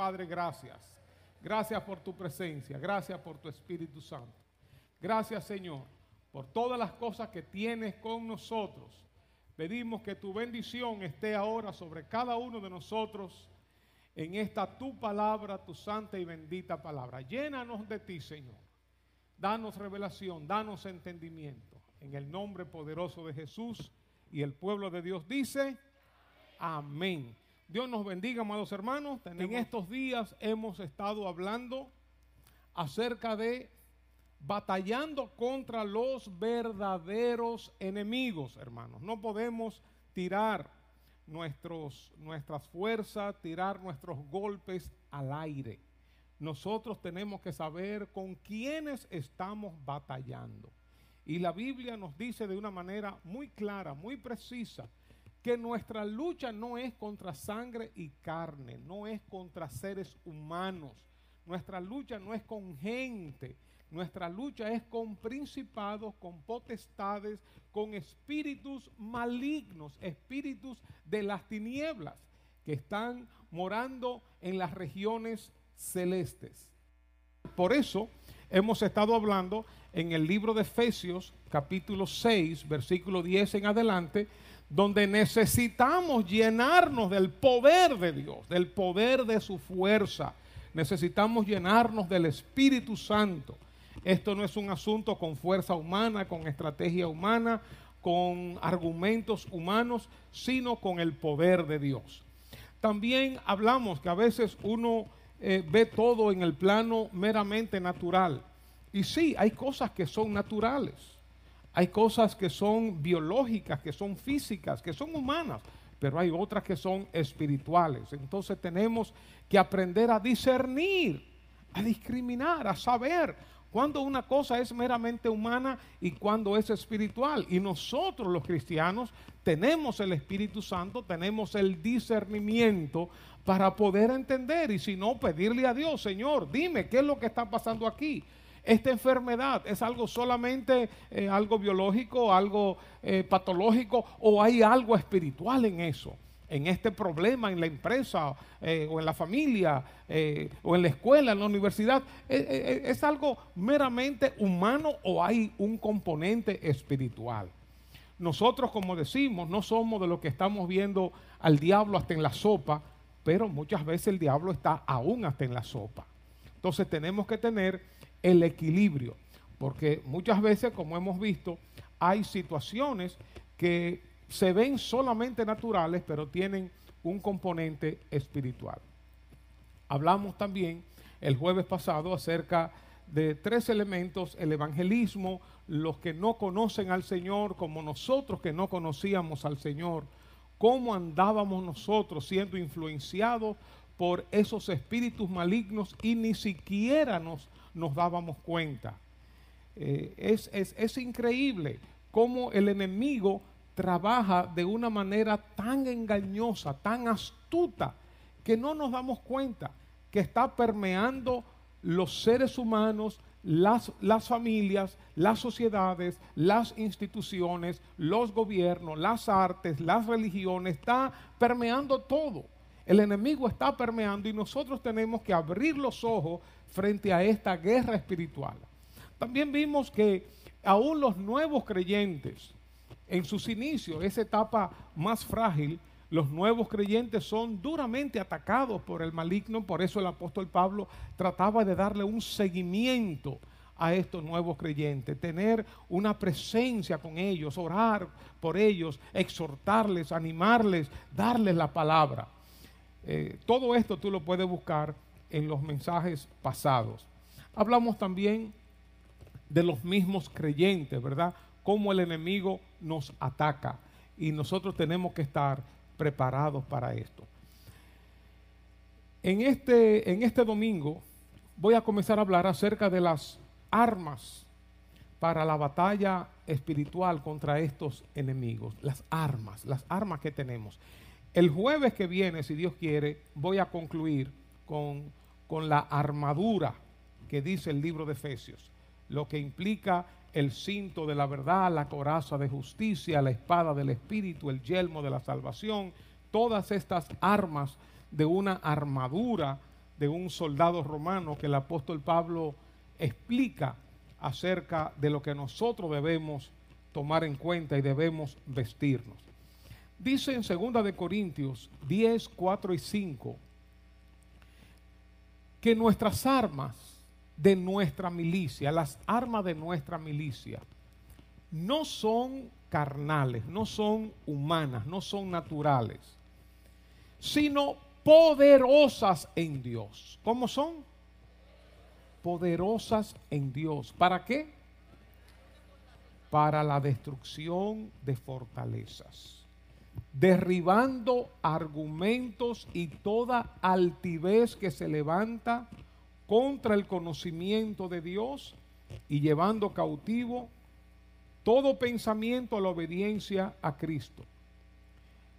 Padre, gracias. Gracias por tu presencia, gracias por tu Espíritu Santo. Gracias, Señor, por todas las cosas que tienes con nosotros. Pedimos que tu bendición esté ahora sobre cada uno de nosotros en esta tu palabra, tu santa y bendita palabra. Llénanos de ti, Señor. Danos revelación, danos entendimiento. En el nombre poderoso de Jesús y el pueblo de Dios dice, amén. Dios nos bendiga, amados hermanos. En estos días hemos estado hablando acerca de batallando contra los verdaderos enemigos, hermanos. No podemos tirar nuestros, nuestras fuerzas, tirar nuestros golpes al aire. Nosotros tenemos que saber con quiénes estamos batallando. Y la Biblia nos dice de una manera muy clara, muy precisa, que nuestra lucha no es contra sangre y carne, no es contra seres humanos. Nuestra lucha no es con gente, nuestra lucha es con principados, con potestades, con espíritus malignos, espíritus de las tinieblas que están morando en las regiones celestes. Por eso hemos estado hablando en el libro de Efesios capítulo 6, versículo 10 en adelante, donde necesitamos llenarnos del poder de Dios, del poder de su fuerza. Necesitamos llenarnos del Espíritu Santo. Esto no es un asunto con fuerza humana, con estrategia humana, con argumentos humanos, sino con el poder de Dios. También hablamos que a veces uno eh, ve todo en el plano meramente natural. Y sí, hay cosas que son naturales. Hay cosas que son biológicas, que son físicas, que son humanas, pero hay otras que son espirituales. Entonces tenemos que aprender a discernir, a discriminar, a saber cuando una cosa es meramente humana y cuando es espiritual. Y nosotros los cristianos tenemos el Espíritu Santo, tenemos el discernimiento para poder entender y si no, pedirle a Dios, Señor, dime qué es lo que está pasando aquí esta enfermedad es algo solamente eh, algo biológico, algo eh, patológico o hay algo espiritual en eso, en este problema en la empresa eh, o en la familia o en la escuela, en la universidad. ¿Es algo meramente humano o hay un componente espiritual? Nosotros, como decimos, no somos de los que estamos viendo al diablo hasta en la sopa, pero muchas veces el diablo está aún hasta en la sopa. Entonces tenemos que tener el equilibrio, porque muchas veces, como hemos visto, hay situaciones que se ven solamente naturales, pero tienen un componente espiritual. Hablamos también el jueves pasado acerca de tres elementos, el evangelismo, los que no conocen al Señor, como nosotros que no conocíamos al Señor, cómo andábamos nosotros siendo influenciados por esos espíritus malignos y ni siquiera nos nos dábamos cuenta. Eh, es, es increíble cómo el enemigo trabaja de una manera tan engañosa, tan astuta, que no nos damos cuenta que está permeando los seres humanos, las, las, familias, las sociedades, las instituciones, los gobiernos, las artes, las religiones, está permeando todo. El enemigo está permeando y nosotros tenemos que abrir los ojos frente a esta guerra espiritual. También vimos que aún los nuevos creyentes, en sus inicios, esa etapa más frágil, los nuevos creyentes son duramente atacados por el maligno, por eso el apóstol Pablo trataba de darle un seguimiento a estos nuevos creyentes, tener una presencia con ellos, orar por ellos, exhortarles, animarles, darles la palabra. Eh, todo esto tú lo puedes buscar en los mensajes pasados. Hablamos también de los mismos creyentes, ¿verdad? Cómo el enemigo nos ataca y nosotros tenemos que estar preparados para esto. En este, en este domingo voy a comenzar a hablar acerca de las armas para la batalla espiritual contra estos enemigos. Las armas, las armas que tenemos. El jueves que viene, si Dios quiere, voy a concluir con con la armadura que dice el libro de Efesios, lo que implica el cinto de la verdad, la coraza de justicia, la espada del Espíritu, el yelmo de la salvación, todas estas armas de una armadura de un soldado romano que el apóstol Pablo explica acerca de lo que nosotros debemos tomar en cuenta y debemos vestirnos. Dice en 2 de Corintios 10, 4 y 5 que nuestras armas de nuestra milicia, las armas de nuestra milicia, no son carnales, no son humanas, no son naturales, sino poderosas en Dios. ¿Cómo son? Poderosas en Dios. ¿Para qué? Para la destrucción de fortalezas, derribando argumentos y toda altivez que se levanta contra el conocimiento de Dios y llevando cautivo todo pensamiento a la obediencia a Cristo.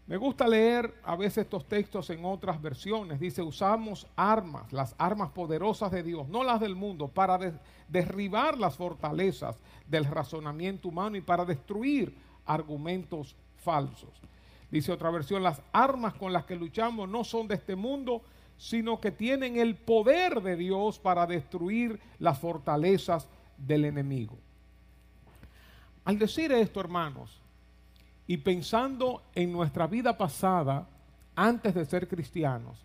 Me gusta leer a veces estos textos en otras versiones. Dice, usamos armas, las armas poderosas de Dios, no las del mundo, para derribar las fortalezas del razonamiento humano y para destruir argumentos falsos. Dice otra versión, las armas con las que luchamos no son de este mundo, sino que tienen el poder de Dios para destruir las fortalezas del enemigo. Al decir esto, hermanos, y pensando en nuestra vida pasada antes de ser cristianos,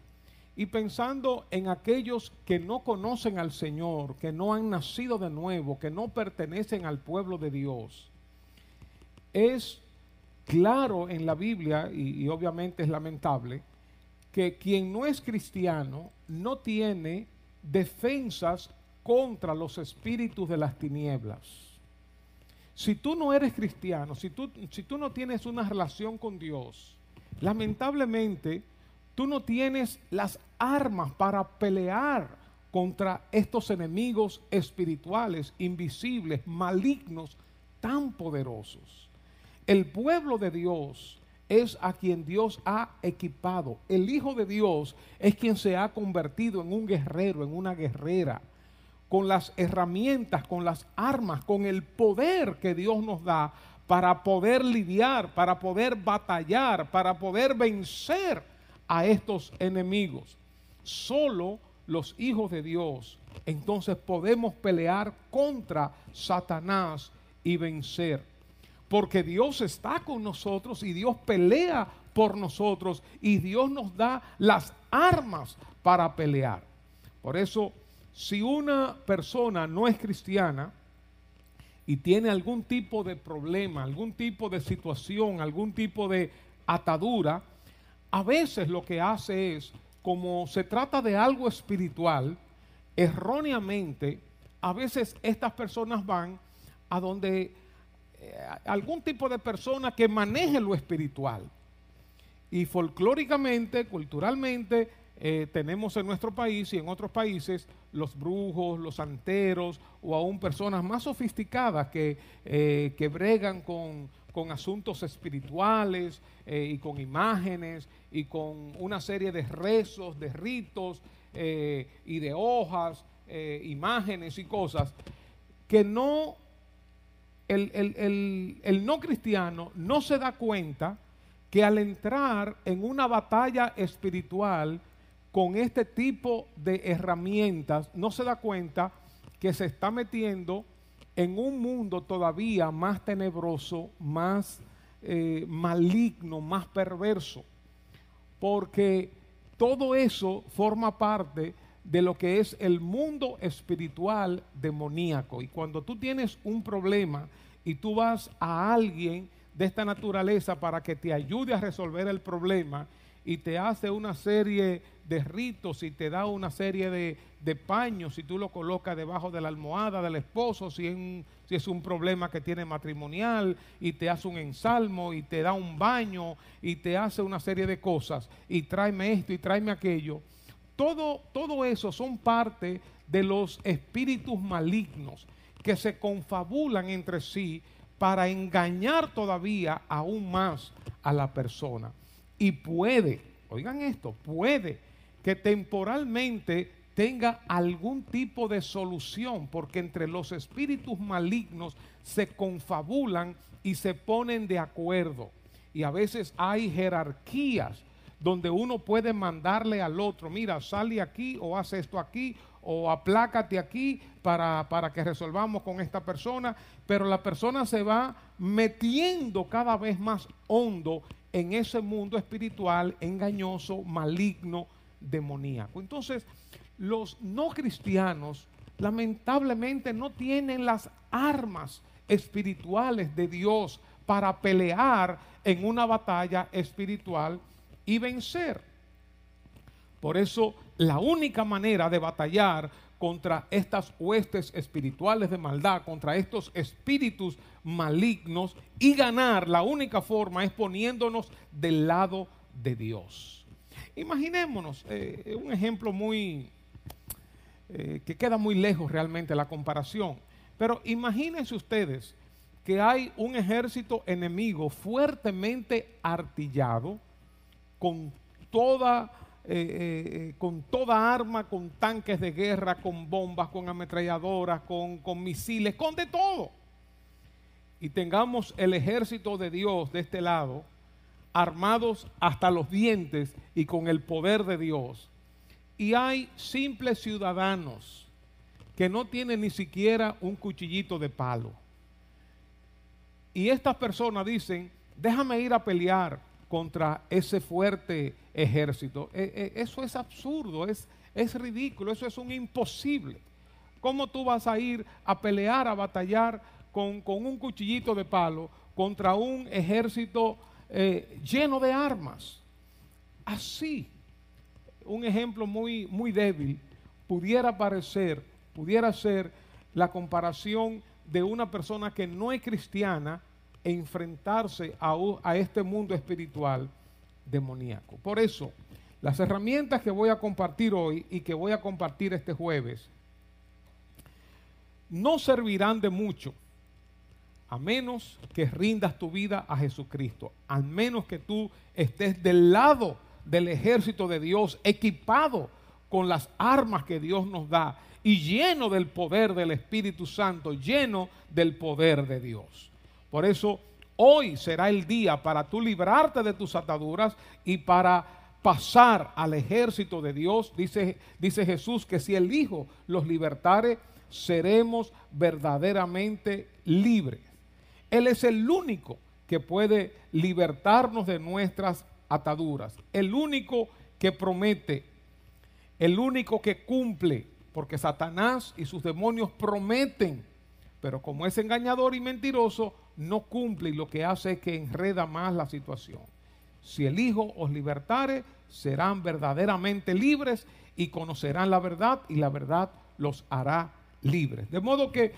y pensando en aquellos que no conocen al Señor, que no han nacido de nuevo, que no pertenecen al pueblo de Dios, es claro en la Biblia, y, obviamente es lamentable, que quien no es cristiano no tiene defensas contra los espíritus de las tinieblas. Si tú no eres cristiano, si tú, si tú no tienes una relación con Dios, lamentablemente tú no tienes las armas para pelear contra estos enemigos espirituales, invisibles, malignos, tan poderosos. El pueblo de Dios es a quien Dios ha equipado. El Hijo de Dios es quien se ha convertido en un guerrero, en una guerrera con las herramientas, con las armas, con el poder que Dios nos da para poder lidiar, para poder batallar, para poder vencer a estos enemigos. Solo los hijos de Dios entonces podemos pelear contra Satanás y vencer. Porque Dios está con nosotros y Dios pelea por nosotros y Dios nos da las armas para pelear. Por eso si una persona no es cristiana y tiene algún tipo de problema, algún tipo de situación, algún tipo de atadura, a veces lo que hace es, como se trata de algo espiritual, erróneamente, a veces estas personas van a donde algún tipo de persona que maneje lo espiritual. Y folclóricamente, culturalmente, eh, tenemos en nuestro país y en otros países los brujos, los santeros o aún personas más sofisticadas que, eh, que bregan con, asuntos espirituales eh, y con imágenes y con una serie de rezos, de ritos y de hojas, imágenes y cosas que no, el, el no cristiano no se da cuenta que al entrar en una batalla espiritual, con este tipo de herramientas no se da cuenta que se está metiendo en un mundo todavía más tenebroso, más eh, maligno, más perverso. Porque todo eso forma parte de lo que es el mundo espiritual demoníaco. Y cuando tú tienes un problema y tú vas a alguien de esta naturaleza para que te ayude a resolver el problema y te hace una serie de ritos y te da una serie de, paños si tú lo colocas debajo de la almohada del esposo, si, si es un problema que tiene matrimonial, y te hace un ensalmo y te da un baño y te hace una serie de cosas y tráeme esto y tráeme aquello. Todo, todo eso son parte de los espíritus malignos que se confabulan entre sí para engañar todavía aún más a la persona. Y puede, oigan esto, puede que temporalmente tenga algún tipo de solución, porque entre los espíritus malignos se confabulan y se ponen de acuerdo. Y a veces hay jerarquías donde uno puede mandarle al otro, mira, sale aquí o haz esto aquí o aplácate aquí para, para que resolvamos con esta persona, pero la persona se va metiendo cada vez más hondo en ese mundo espiritual engañoso, maligno, demoníaco. Entonces, los no cristianos lamentablemente no tienen las armas espirituales de Dios para pelear en una batalla espiritual y vencer. Por eso la única manera de batallar contra estas huestes espirituales de maldad, contra estos espíritus malignos y ganar, la única forma es poniéndonos del lado de Dios. Imaginémonos eh, un ejemplo muy eh, que queda muy lejos realmente la comparación, pero imagínense ustedes que hay un ejército enemigo fuertemente artillado con toda eh, eh, eh, con toda arma, con tanques de guerra, con bombas, con ametralladoras, con, con misiles, con de todo. Y tengamos el ejército de Dios de este lado, armados hasta los dientes y con el poder de Dios. Y hay simples ciudadanos que no tienen ni siquiera un cuchillito de palo. Y estas personas dicen, déjame ir a pelear contra ese fuerte ejército. E, e, eso es absurdo, es, es ridículo, eso es un imposible. ¿Cómo tú vas a ir a pelear, a batallar con, un cuchillito de palo contra un ejército eh, lleno de armas? Así, un ejemplo muy, muy débil pudiera parecer, pudiera ser la comparación de una persona que no es cristiana enfrentarse a, este mundo espiritual demoníaco. Por eso, las herramientas que voy a compartir hoy y que voy a compartir este jueves no servirán de mucho a menos que rindas tu vida a Jesucristo, al menos que tú estés del lado del ejército de Dios, equipado con las armas que Dios nos da y lleno del poder del Espíritu Santo, lleno del poder de Dios. Por eso hoy será el día para tú librarte de tus ataduras y para pasar al ejército de Dios. Dice, dice Jesús que si el Hijo los libertare, seremos verdaderamente libres. Él es el único que puede libertarnos de nuestras ataduras, el único que promete, el único que cumple, porque Satanás y sus demonios prometen, pero como es engañador y mentiroso, no cumple y lo que hace es que enreda más la situación. Si el Hijo os libertare, serán verdaderamente libres y conocerán la verdad y la verdad los hará libres. De modo que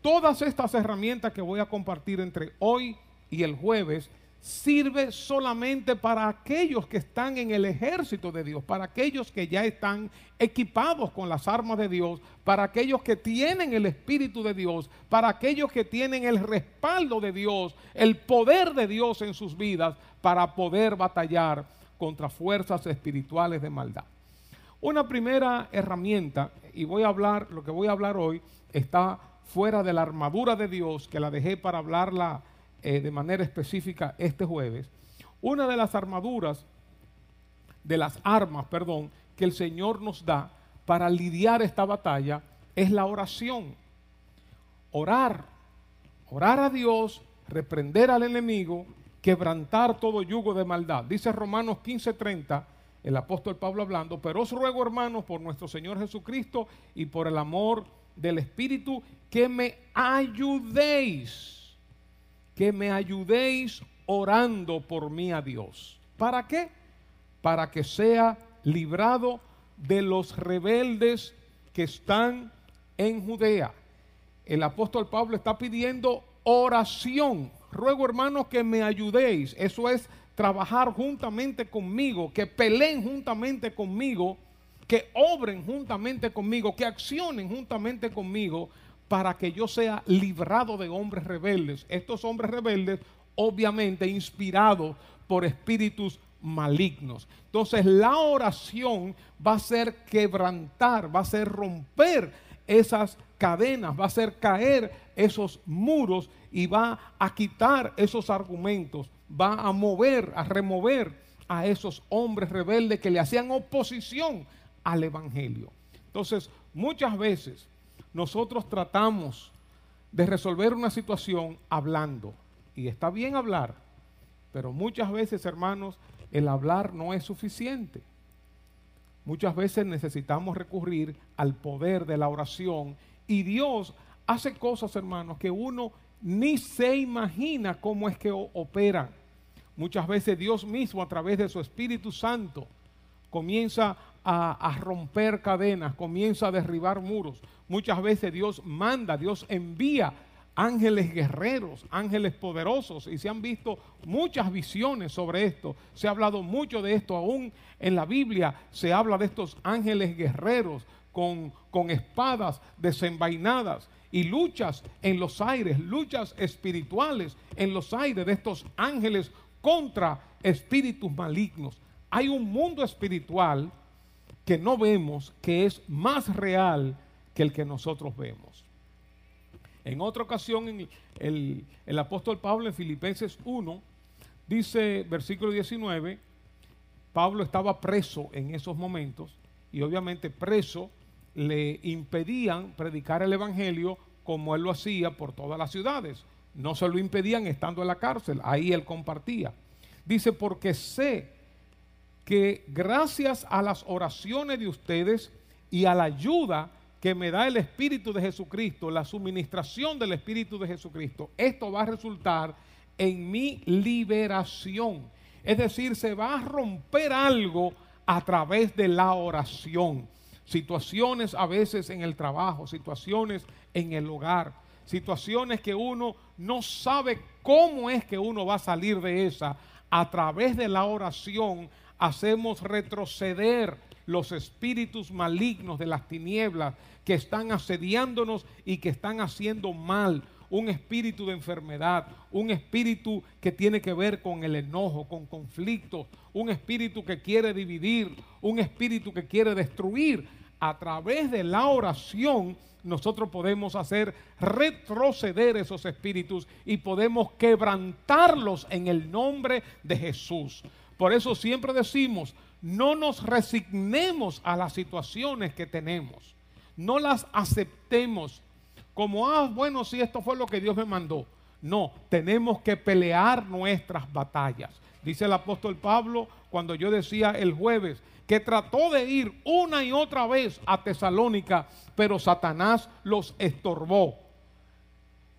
todas estas herramientas que voy a compartir entre hoy y el jueves sirve solamente para aquellos que están en el ejército de Dios, para aquellos que ya están equipados con las armas de Dios, para aquellos que tienen el Espíritu de Dios, para aquellos que tienen el respaldo de Dios, el poder de Dios en sus vidas para poder batallar contra fuerzas espirituales de maldad. Una primera herramienta, y voy a hablar, lo que voy a hablar hoy, está fuera de la armadura de Dios, que la dejé para hablarla eh, de manera específica este jueves, una de las armaduras, de las armas, perdón, que el Señor nos da para lidiar esta batalla es la oración. Orar, orar a Dios, reprender al enemigo, quebrantar todo yugo de maldad. Dice Romanos 15:30, el apóstol Pablo hablando, pero os ruego hermanos por nuestro Señor Jesucristo y por el amor del Espíritu que me ayudéis que me ayudéis orando por mí a Dios. ¿Para qué? Para que sea librado de los rebeldes que están en Judea. El apóstol Pablo está pidiendo oración. Ruego hermanos que me ayudéis. Eso es trabajar juntamente conmigo, que peleen juntamente conmigo, que obren juntamente conmigo, que accionen juntamente conmigo para que yo sea librado de hombres rebeldes. Estos hombres rebeldes, obviamente, inspirados por espíritus malignos. Entonces la oración va a ser quebrantar, va a ser romper esas cadenas, va a hacer caer esos muros y va a quitar esos argumentos, va a mover, a remover a esos hombres rebeldes que le hacían oposición al Evangelio. Entonces, muchas veces nosotros tratamos de resolver una situación hablando. Y está bien hablar, pero muchas veces, hermanos, el hablar no es suficiente. Muchas veces necesitamos recurrir al poder de la oración y Dios hace cosas, hermanos, que uno ni se imagina cómo es que opera. Muchas veces Dios mismo a través de su Espíritu Santo comienza a, a, romper cadenas, comienza a derribar muros. Muchas veces Dios manda, Dios envía ángeles guerreros, ángeles poderosos, y se han visto muchas visiones sobre esto. Se ha hablado mucho de esto, aún en la Biblia se habla de estos ángeles guerreros con, con espadas desenvainadas y luchas en los aires, luchas espirituales en los aires de estos ángeles contra espíritus malignos. Hay un mundo espiritual que no vemos, que es más real que el que nosotros vemos. En otra ocasión, el, el, apóstol Pablo en Filipenses 1 dice, versículo 19, Pablo estaba preso en esos momentos y obviamente preso le impedían predicar el Evangelio como él lo hacía por todas las ciudades. No se lo impedían estando en la cárcel, ahí él compartía. Dice, porque sé que gracias a las oraciones de ustedes y a la ayuda que me da el Espíritu de Jesucristo, la suministración del Espíritu de Jesucristo, esto va a resultar en mi liberación. Es decir, se va a romper algo a través de la oración. Situaciones a veces en el trabajo, situaciones en el hogar, situaciones que uno no sabe cómo es que uno va a salir de esa. A través de la oración hacemos retroceder los espíritus malignos de las tinieblas que están asediándonos y que están haciendo mal. Un espíritu de enfermedad, un espíritu que tiene que ver con el enojo, con conflictos, un espíritu que quiere dividir, un espíritu que quiere destruir. A través de la oración nosotros podemos hacer retroceder esos espíritus y podemos quebrantarlos en el nombre de Jesús. Por eso siempre decimos, no nos resignemos a las situaciones que tenemos. No las aceptemos como, ah, bueno, si esto fue lo que Dios me mandó. No, tenemos que pelear nuestras batallas. Dice el apóstol Pablo cuando yo decía el jueves que trató de ir una y otra vez a Tesalónica, pero Satanás los estorbó.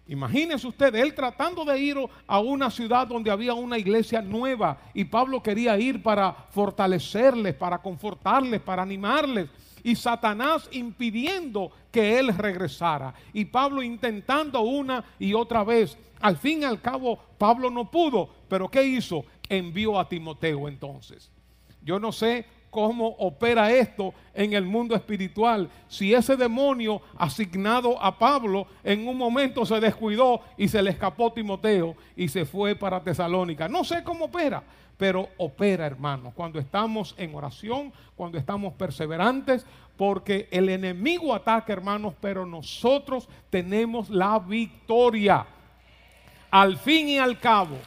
Imagínense usted, él tratando de ir a una ciudad donde había una iglesia nueva y Pablo quería ir para fortalecerles, para confortarles, para animarles. Y Satanás impidiendo que él regresara. Y Pablo intentando una y otra vez. Al fin y al cabo, Pablo no pudo. Pero ¿qué hizo? Envió a Timoteo entonces. Yo no sé cómo opera esto en el mundo espiritual. Si ese demonio asignado a Pablo en un momento se descuidó y se le escapó Timoteo y se fue para Tesalónica. No sé cómo opera, pero opera, hermanos, cuando estamos en oración, cuando estamos perseverantes, porque el enemigo ataca, hermanos, pero nosotros tenemos la victoria. Al fin y al cabo,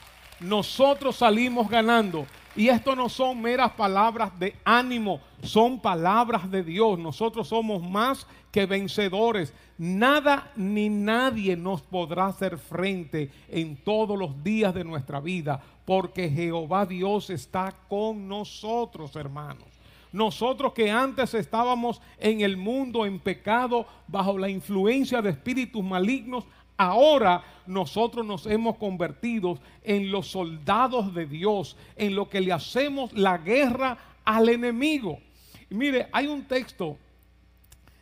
nosotros salimos ganando y esto no son meras palabras de ánimo, son palabras de Dios. Nosotros somos más que vencedores. Nada ni nadie nos podrá hacer frente en todos los días de nuestra vida, porque Jehová Dios está con nosotros, hermanos. Nosotros que antes estábamos en el mundo en pecado, bajo la influencia de espíritus malignos, Ahora nosotros nos hemos convertido en los soldados de Dios, en lo que le hacemos la guerra al enemigo. mire, hay un texto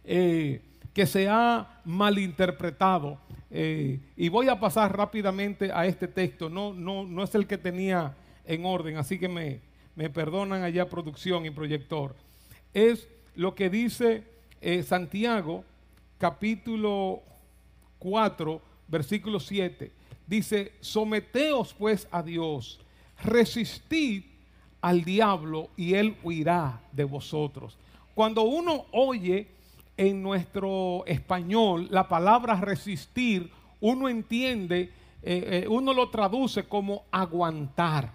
eh, que se ha malinterpretado eh, y voy a pasar rápidamente a este texto. No, no, no es el que tenía en orden, así que me, me perdonan allá producción y proyector. Es lo que dice eh, Santiago capítulo 4, versículo 7. Dice, someteos pues a Dios, resistid al diablo y él huirá de vosotros. Cuando uno oye en nuestro español la palabra resistir, uno entiende, eh, eh, uno lo traduce como aguantar,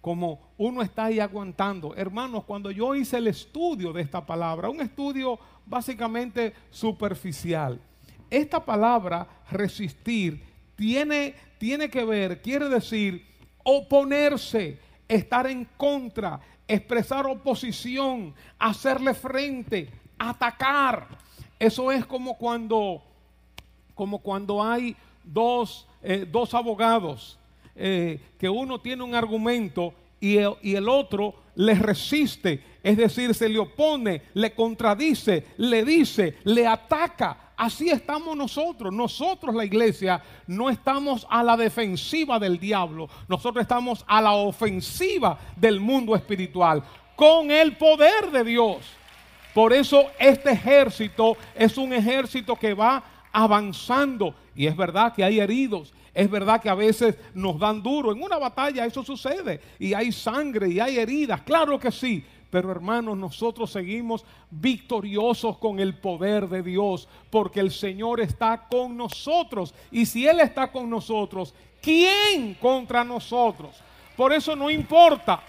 como uno está ahí aguantando. Hermanos, cuando yo hice el estudio de esta palabra, un estudio básicamente superficial, esta palabra resistir tiene, tiene que ver, quiere decir oponerse, estar en contra, expresar oposición, hacerle frente, atacar. Eso es como cuando, como cuando hay dos, eh, dos abogados eh, que uno tiene un argumento y el, y el otro le resiste, es decir, se le opone, le contradice, le dice, le ataca. Así estamos nosotros. Nosotros, la iglesia, no estamos a la defensiva del diablo. Nosotros estamos a la ofensiva del mundo espiritual con el poder de Dios. Por eso este ejército es un ejército que va avanzando. Y es verdad que hay heridos, es verdad que a veces nos dan duro. En una batalla eso sucede. Y hay sangre y hay heridas. Claro que sí. Pero hermanos, nosotros seguimos victoriosos con el poder de Dios. Porque el Señor está con nosotros. Y si Él está con nosotros, ¿quién contra nosotros? Por eso no importa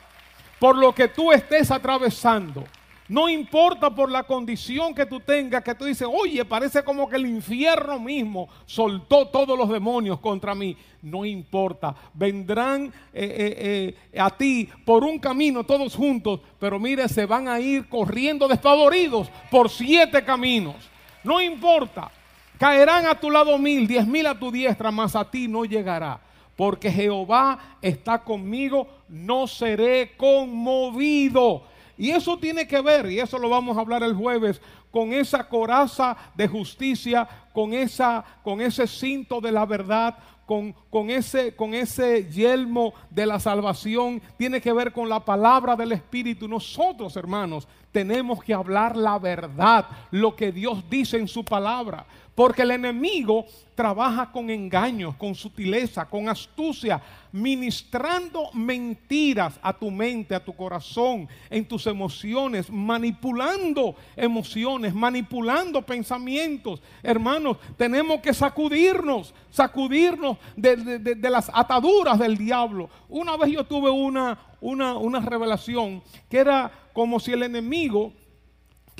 por lo que tú estés atravesando. No importa por la condición que tú tengas, que tú dices, oye, parece como que el infierno mismo soltó todos los demonios contra mí. No importa, vendrán eh, eh, eh, a ti por un camino todos juntos, pero mire, se van a ir corriendo despavoridos por siete caminos. No importa, caerán a tu lado mil, diez mil a tu diestra, mas a ti no llegará. Porque Jehová está conmigo, no seré conmovido. Y eso tiene que ver, y eso lo vamos a hablar el jueves, con esa coraza de justicia, con, esa, con ese cinto de la verdad, con, con, ese, con ese yelmo de la salvación, tiene que ver con la palabra del Espíritu. Nosotros, hermanos, tenemos que hablar la verdad, lo que Dios dice en su palabra. Porque el enemigo trabaja con engaños, con sutileza, con astucia, ministrando mentiras a tu mente, a tu corazón, en tus emociones, manipulando emociones, manipulando pensamientos. Hermanos, tenemos que sacudirnos, sacudirnos de, las ataduras del diablo. Una vez yo tuve una, una, una revelación que era como si el enemigo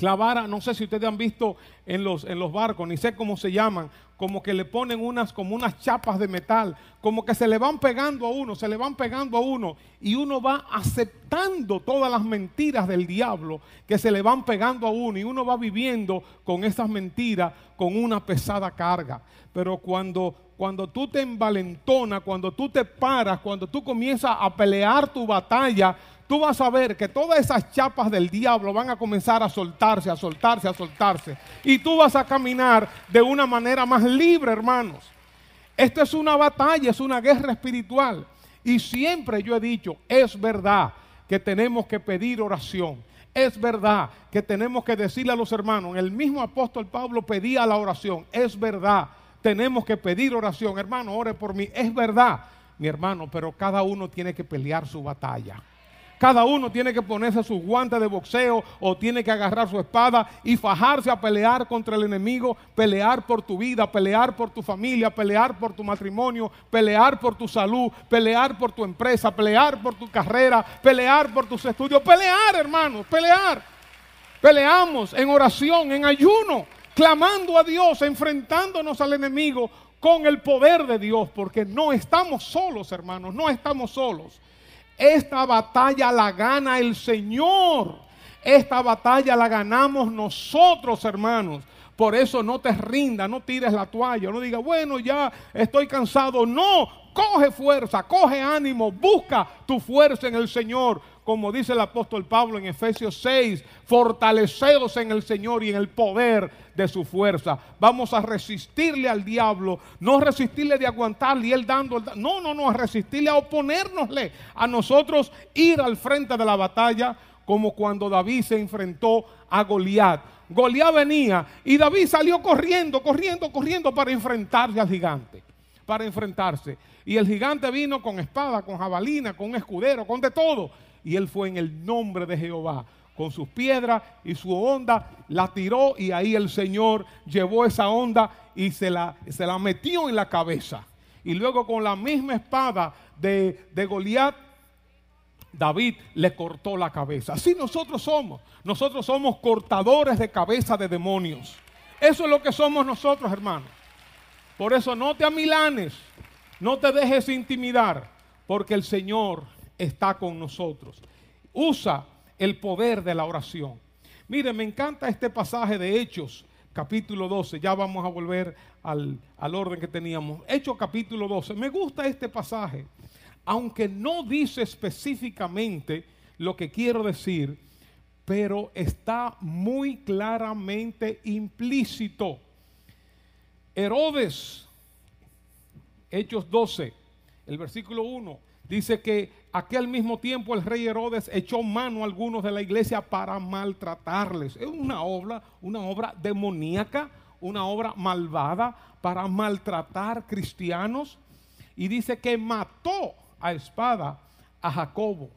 clavara, no sé si ustedes han visto en los, en los barcos, ni sé cómo se llaman, como que le ponen unas, como unas chapas de metal, como que se le van pegando a uno, se le van pegando a uno, y uno va aceptando todas las mentiras del diablo que se le van pegando a uno, y uno va viviendo con esas mentiras con una pesada carga. Pero cuando, cuando tú te envalentonas, cuando tú te paras, cuando tú comienzas a pelear tu batalla, tú vas a ver que todas esas chapas del diablo van a comenzar a soltarse, a soltarse, a soltarse. Y tú vas a caminar de una manera más libre, hermanos. Esto es una batalla, es una guerra espiritual. Y siempre yo he dicho, es verdad que tenemos que pedir oración. Es verdad que tenemos que decirle a los hermanos, el mismo apóstol Pablo pedía la oración. Es verdad, tenemos que pedir oración. Hermano, ore por mí. Es verdad, mi hermano, pero cada uno tiene que pelear su batalla. Cada uno tiene que ponerse sus guantes de boxeo o tiene que agarrar su espada y fajarse a pelear contra el enemigo, pelear por tu vida, pelear por tu familia, pelear por tu matrimonio, pelear por tu salud, pelear por tu empresa, pelear por tu carrera, pelear por tus estudios, pelear hermanos, pelear. Peleamos en oración, en ayuno, clamando a Dios, enfrentándonos al enemigo con el poder de Dios, porque no estamos solos, hermanos, no estamos solos. Esta batalla la gana el Señor. Esta batalla la ganamos nosotros, hermanos. Por eso no te rindas, no tires la toalla, no digas, bueno, ya estoy cansado. No, coge fuerza, coge ánimo, busca tu fuerza en el Señor como dice el apóstol Pablo en Efesios 6, fortaleceos en el Señor y en el poder de su fuerza. Vamos a resistirle al diablo, no resistirle de aguantarle y él dando, no, no, no, a resistirle, a oponernosle, a nosotros ir al frente de la batalla, como cuando David se enfrentó a Goliat. Goliat venía y David salió corriendo, corriendo, corriendo para enfrentarse al gigante, para enfrentarse. Y el gigante vino con espada, con jabalina, con escudero, con de todo y él fue en el nombre de Jehová. Con sus piedras y su onda la tiró y ahí el Señor llevó esa onda y se la, se la metió en la cabeza. Y luego con la misma espada de, de Goliat David le cortó la cabeza. Así nosotros somos. Nosotros somos cortadores de cabeza de demonios. Eso es lo que somos nosotros, hermanos. Por eso no te amilanes, no te dejes intimidar, porque el Señor está con nosotros. Usa el poder de la oración. Mire, me encanta este pasaje de Hechos, capítulo 12. Ya vamos a volver al, al orden que teníamos. Hechos capítulo 12. Me gusta este pasaje aunque no dice específicamente lo que quiero decir, pero está muy claramente implícito. Herodes, Hechos 12, el versículo 1, dice que aquel mismo tiempo el rey Herodes echó mano a algunos de la iglesia para maltratarles. Es una obra, una obra demoníaca, una obra malvada para maltratar cristianos. Y dice que mató a espada a Jacobo,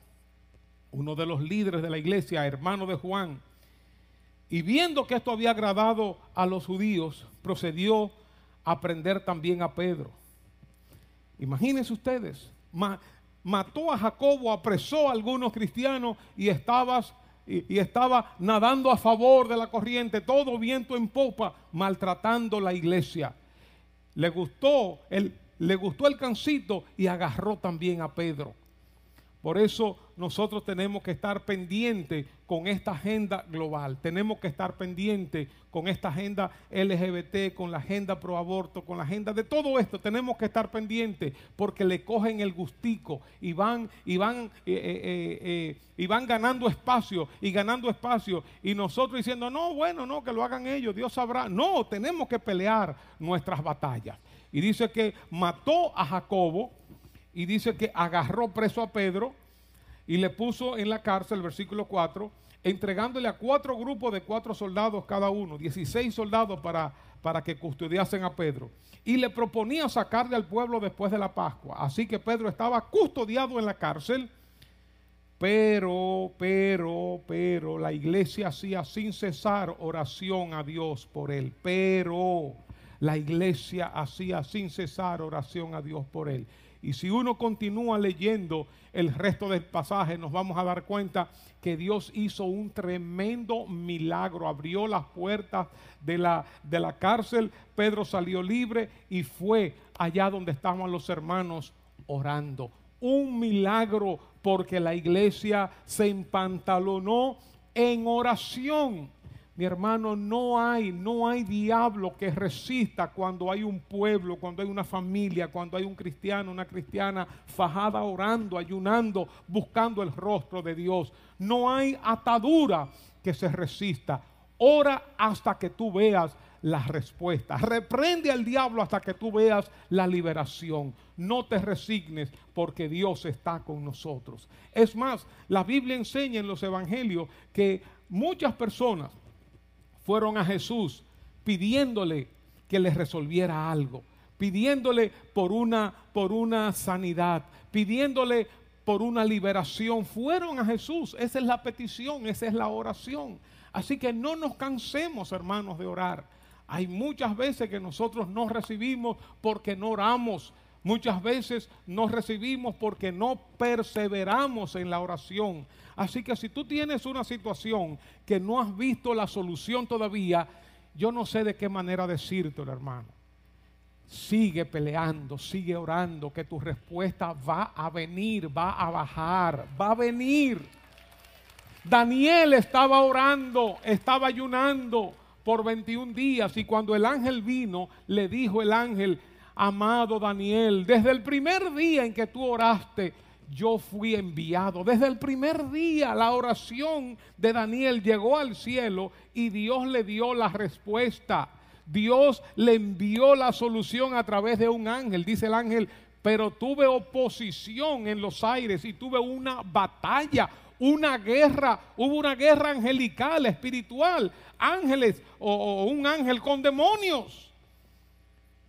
uno de los líderes de la iglesia, hermano de Juan. Y viendo que esto había agradado a los judíos, procedió a prender también a Pedro. Imagínense ustedes, mató a Jacobo, apresó a algunos cristianos y, estaba nadando a favor de la corriente, todo viento en popa, maltratando la iglesia. Le gustó el, le gustó el cancito y agarró también a Pedro. Por eso nosotros tenemos que estar pendientes con esta agenda global. Tenemos que estar pendientes con esta agenda LGBT, con la agenda pro aborto, con la agenda de todo esto. Tenemos que estar pendientes porque le cogen el gustico y van y van eh, eh, eh, y van ganando espacio y ganando espacio y nosotros diciendo no bueno no que lo hagan ellos Dios sabrá. No tenemos que pelear nuestras batallas. Y dice que mató a Jacobo y dice que agarró preso a Pedro y le puso en la cárcel, versículo 4, entregándole a cuatro grupos de cuatro soldados cada uno, 16 soldados para, para que custodiasen a Pedro. Y le proponía sacarle al pueblo después de la Pascua. Así que Pedro estaba custodiado en la cárcel. Pero, pero, pero, la iglesia hacía sin cesar oración a Dios por él. Pero, la iglesia hacía sin cesar oración a Dios por él. Y si uno continúa leyendo el resto del pasaje, nos vamos a dar cuenta que Dios hizo un tremendo milagro. Abrió las puertas de la, de la cárcel, Pedro salió libre y fue allá donde estaban los hermanos orando. Un milagro porque la iglesia se empantalonó en oración. Mi hermano, no hay, no hay diablo que resista cuando hay un pueblo, cuando hay una familia, cuando hay un cristiano, una cristiana fajada orando, ayunando, buscando el rostro de Dios. No hay atadura que se resista. Ora hasta que tú veas la respuesta. Reprende al diablo hasta que tú veas la liberación. No te resignes porque Dios está con nosotros. Es más, la Biblia enseña en los evangelios que muchas personas fueron a Jesús pidiéndole que les resolviera algo, pidiéndole por una, por una sanidad, pidiéndole por una liberación. Fueron a Jesús. Esa es la petición, esa es la oración. Así que no nos cansemos, hermanos, de orar. Hay muchas veces que nosotros no recibimos porque no oramos. Muchas veces no recibimos porque no perseveramos en la oración. Así que si tú tienes una situación que no has visto la solución todavía, yo no sé de qué manera decírtelo, hermano. Sigue peleando, sigue orando, que tu respuesta va a venir, va a bajar, va a venir. Daniel estaba orando, estaba ayunando por 21 días y cuando el ángel vino, le dijo el ángel, amado Daniel, desde el primer día en que tú oraste, yo fui enviado. Desde el primer día la oración de Daniel llegó al cielo y Dios le dio la respuesta. Dios le envió la solución a través de un ángel. Dice el ángel, pero tuve oposición en los aires y tuve una batalla, una guerra, hubo una guerra angelical, espiritual, ángeles o, o un ángel con demonios.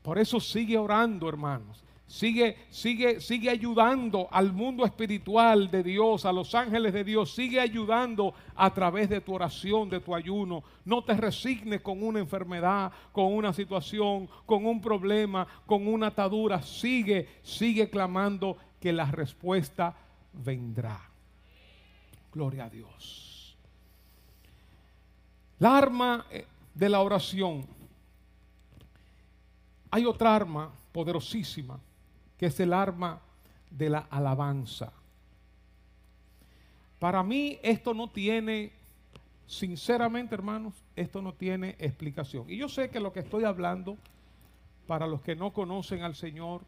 Por eso sigue orando, hermanos. Sigue, sigue, sigue ayudando al mundo espiritual de Dios, a los ángeles de Dios. Sigue ayudando a través de tu oración, de tu ayuno. No te resignes con una enfermedad, con una situación, con un problema, con una atadura. Sigue, sigue clamando que la respuesta vendrá. Gloria a Dios. La arma eh, de la oración. Hay otra arma poderosísima que es el arma de la alabanza. Para mí esto no tiene, sinceramente hermanos, esto no tiene explicación. Y yo sé que lo que estoy hablando, para los que no conocen al Señor,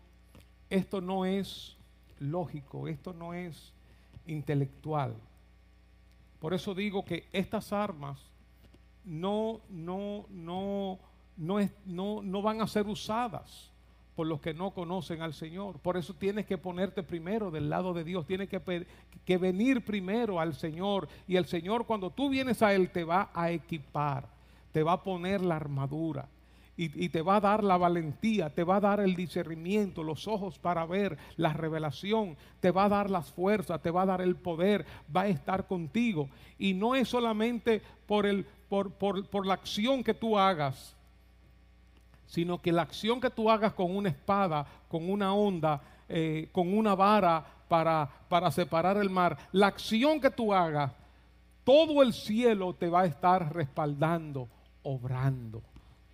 esto no es lógico, esto no es intelectual. Por eso digo que estas armas no, no, no, no, es, no, no van a ser usadas por los que no conocen al Señor. Por eso tienes que ponerte primero del lado de Dios, tienes que, que venir primero al Señor. Y el Señor cuando tú vienes a Él te va a equipar, te va a poner la armadura y, te va a dar la valentía, te va a dar el discernimiento, los ojos para ver, la revelación, te va a dar las fuerzas, te va a dar el poder, va a estar contigo. Y no es solamente por, el, por, por, la acción que tú hagas, sino que la acción que tú hagas con una espada, con una onda, eh, con una vara para, para separar el mar, la acción que tú hagas, todo el cielo te va a estar respaldando, obrando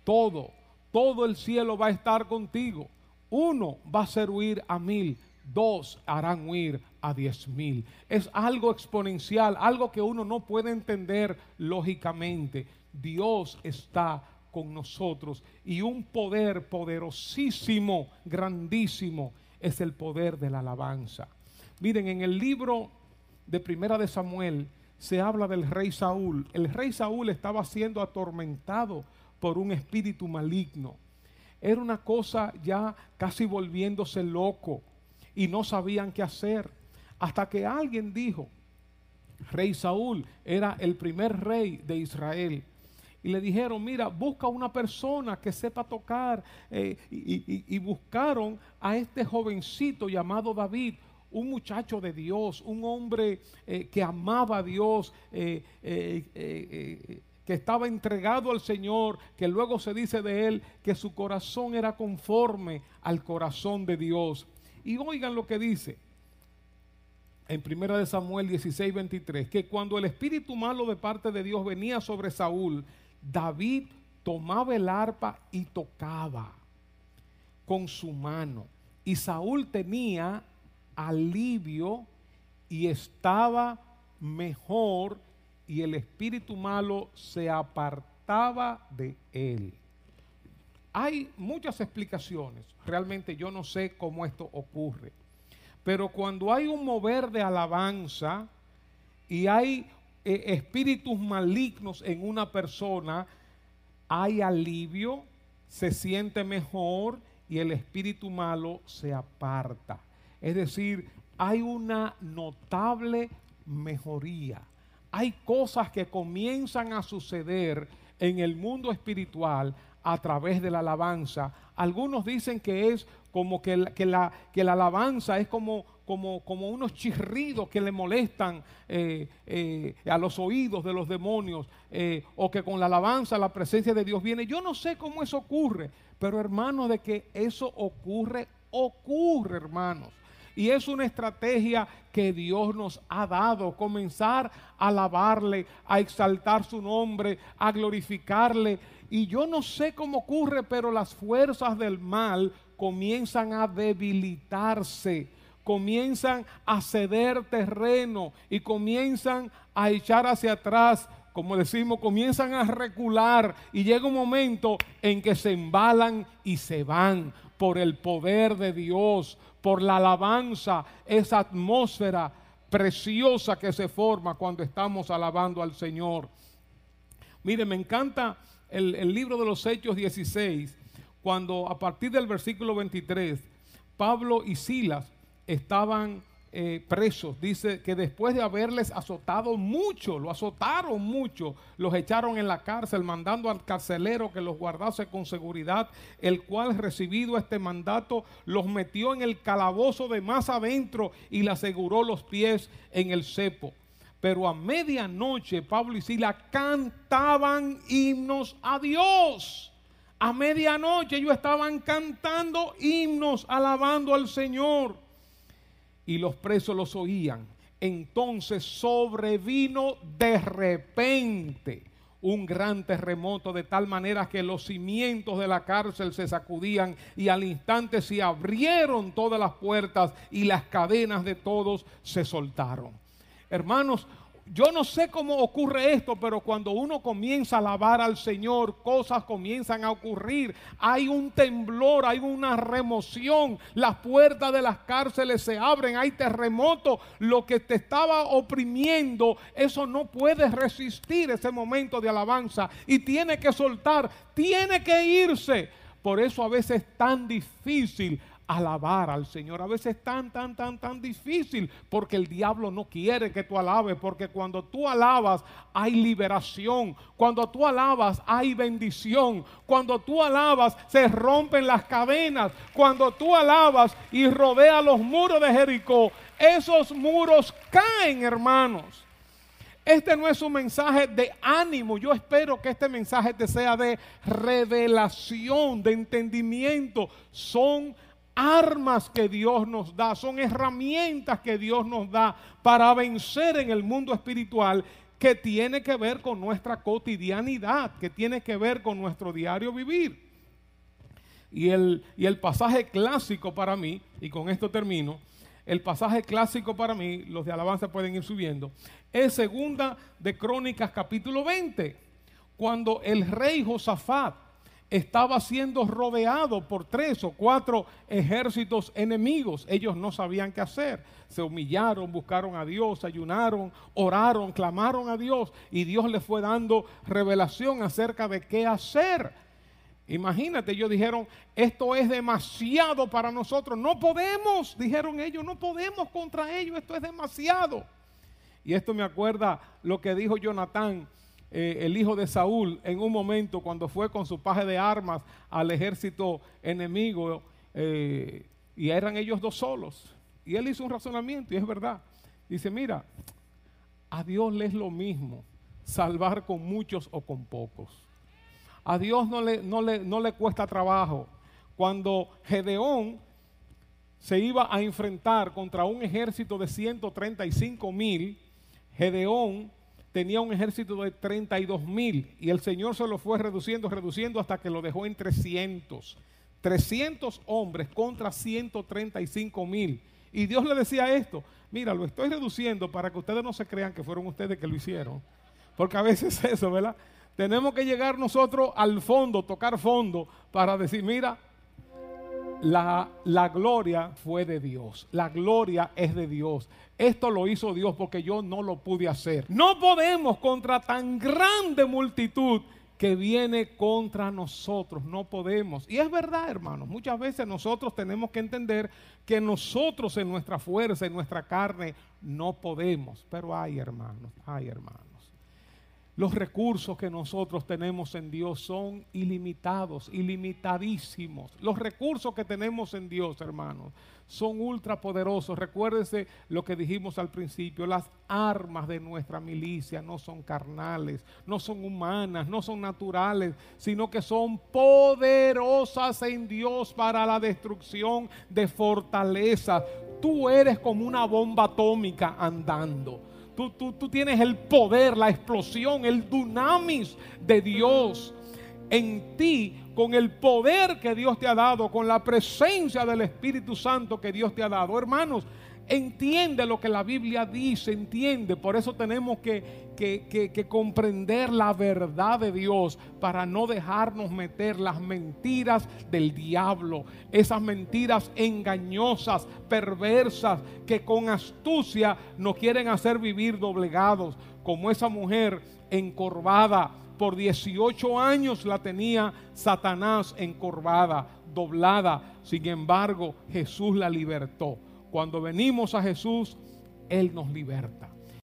todo, todo el cielo va a estar contigo. Uno va a hacer huir a mil, dos harán huir a diez mil. Es algo exponencial, algo que uno no puede entender lógicamente. Dios está con nosotros y un poder poderosísimo, grandísimo, es el poder de la alabanza. Miren, en el libro de Primera de Samuel se habla del rey Saúl. El rey Saúl estaba siendo atormentado por un espíritu maligno. Era una cosa ya casi volviéndose loco y no sabían qué hacer. Hasta que alguien dijo, rey Saúl era el primer rey de Israel. Y le dijeron, mira, busca una persona que sepa tocar. Eh, y, buscaron a este jovencito llamado David, un muchacho de Dios, un hombre eh, que amaba a Dios, eh, que estaba entregado al Señor, que luego se dice de él que su corazón era conforme al corazón de Dios. Y oigan lo que dice en 1 de Samuel 16, 23, que cuando el espíritu malo de parte de Dios venía sobre Saúl, David tomaba el arpa y tocaba con su mano. Y Saúl tenía alivio y estaba mejor y el espíritu malo se apartaba de él. Hay muchas explicaciones, realmente yo no sé cómo esto ocurre, pero cuando hay un mover de alabanza y hay eh, espíritus malignos en una persona, hay alivio, se siente mejor y el espíritu malo se aparta. Es decir, hay una notable mejoría hay cosas que comienzan a suceder en el mundo espiritual a través de la alabanza. Algunos dicen que es como que la, que la alabanza es como, como, como, unos chirridos que le molestan eh, eh, a los oídos de los demonios, eh, o que con la alabanza la presencia de Dios viene. Yo no sé cómo eso ocurre, pero hermanos, de que eso ocurre, ocurre, hermanos. Y es una estrategia que Dios nos ha dado, comenzar a alabarle, a exaltar su nombre, a glorificarle. Y yo no sé cómo ocurre, pero las fuerzas del mal comienzan a debilitarse, comienzan a ceder terreno y comienzan a echar hacia atrás como decimos, comienzan a recular y llega un momento en que se embalan y se van por el poder de Dios, por la alabanza, esa atmósfera preciosa que se forma cuando estamos alabando al Señor. Mire, me encanta el, el, libro de los Hechos 16, cuando a partir del versículo 23, Pablo y Silas estaban eh, presos, dice que después de haberles azotado mucho, lo azotaron mucho, los echaron en la cárcel, mandando al carcelero que los guardase con seguridad, el cual recibido este mandato los metió en el calabozo de más adentro y le aseguró los pies en el cepo. Pero a medianoche Pablo y Sila cantaban himnos a Dios. A medianoche ellos estaban cantando himnos, alabando al Señor y los presos los oían. entonces sobrevino de repente un gran terremoto de tal manera que los cimientos de la cárcel se sacudían y al instante se abrieron todas las puertas y las cadenas de todos se soltaron. Hermanos, yo no sé cómo ocurre esto, pero cuando uno comienza a alabar al Señor, cosas comienzan a ocurrir. Hay un temblor, hay una remoción. Las puertas de las cárceles se abren, hay terremoto. Lo que te estaba oprimiendo, eso no puede resistir ese momento de alabanza. Y tiene que soltar, tiene que irse. Por eso a veces es tan difícil alabar al Señor. A veces es tan, tan, tan, tan difícil porque el diablo no quiere que tú alabes, porque cuando tú alabas hay liberación, cuando tú alabas hay bendición, cuando tú alabas se rompen las cadenas, cuando tú alabas y rodea los muros de Jericó, esos muros caen, hermanos. Este no es un mensaje de ánimo. Yo espero que este mensaje te sea de revelación, de entendimiento. Son armas que Dios nos da, son herramientas que Dios nos da para vencer en el mundo espiritual que tiene que ver con nuestra cotidianidad, que tiene que ver con nuestro diario vivir. Y el, y el pasaje clásico para mí, y con esto termino, el pasaje clásico para mí, los de alabanza pueden ir subiendo, es segunda de Crónicas capítulo 20, cuando el rey Josafat estaba siendo rodeado por tres o cuatro ejércitos enemigos. Ellos no sabían qué hacer. Se humillaron, buscaron a Dios, ayunaron, oraron, clamaron a Dios y Dios les fue dando revelación acerca de qué hacer. Imagínate, ellos dijeron, esto es demasiado para nosotros. No podemos, dijeron ellos, no podemos contra ellos, esto es demasiado. Y esto me acuerda lo que dijo Jonatán eh, el hijo de Saúl en un momento cuando fue con su paje de armas al ejército enemigo eh, y eran ellos dos solos. Y él hizo un razonamiento y es verdad. Dice, mira, a Dios le es lo mismo salvar con muchos o con pocos. A Dios no le, no le, no le cuesta trabajo. Cuando Gedeón se iba a enfrentar contra un ejército de 135 mil, Gedeón tenía un ejército de 32 mil y el Señor se lo fue reduciendo, reduciendo hasta que lo dejó en 300. 300 hombres contra 135 mil. Y Dios le decía esto, mira, lo estoy reduciendo para que ustedes no se crean que fueron ustedes que lo hicieron. Porque a veces eso, ¿verdad? Tenemos que llegar nosotros al fondo, tocar fondo, para decir, mira, la, gloria fue de Dios. La gloria es de Dios. Esto lo hizo Dios porque yo no lo pude hacer. No podemos contra tan grande multitud que viene contra nosotros. No podemos. Y es verdad, hermanos. Muchas veces nosotros tenemos que entender que nosotros en nuestra fuerza, en nuestra carne, no podemos. Pero hay, hermanos, hay, hermanos. Los recursos que nosotros tenemos en Dios son ilimitados, ilimitadísimos. Los recursos que tenemos en Dios, hermanos, son ultrapoderosos. Recuérdese lo que dijimos al principio, las armas de nuestra milicia no son carnales, no son humanas, no son naturales, sino que son poderosas en Dios para la destrucción de fortalezas. Tú eres como una bomba atómica andando. Tú, tú, tienes el poder, la explosión, el dunamis de Dios en ti con el poder que Dios te ha dado, con la presencia del Espíritu Santo que Dios te ha dado. Hermanos, entiende lo que la Biblia dice, entiende. Por eso tenemos que, que, comprender la verdad de Dios para no dejarnos meter las mentiras del diablo, esas mentiras engañosas, perversas, que con astucia nos quieren hacer vivir doblegados, como esa mujer encorvada. Por 18 años la tenía Satanás encorvada, doblada. Sin embargo, Jesús la libertó. Cuando venimos a Jesús, Él nos liberta.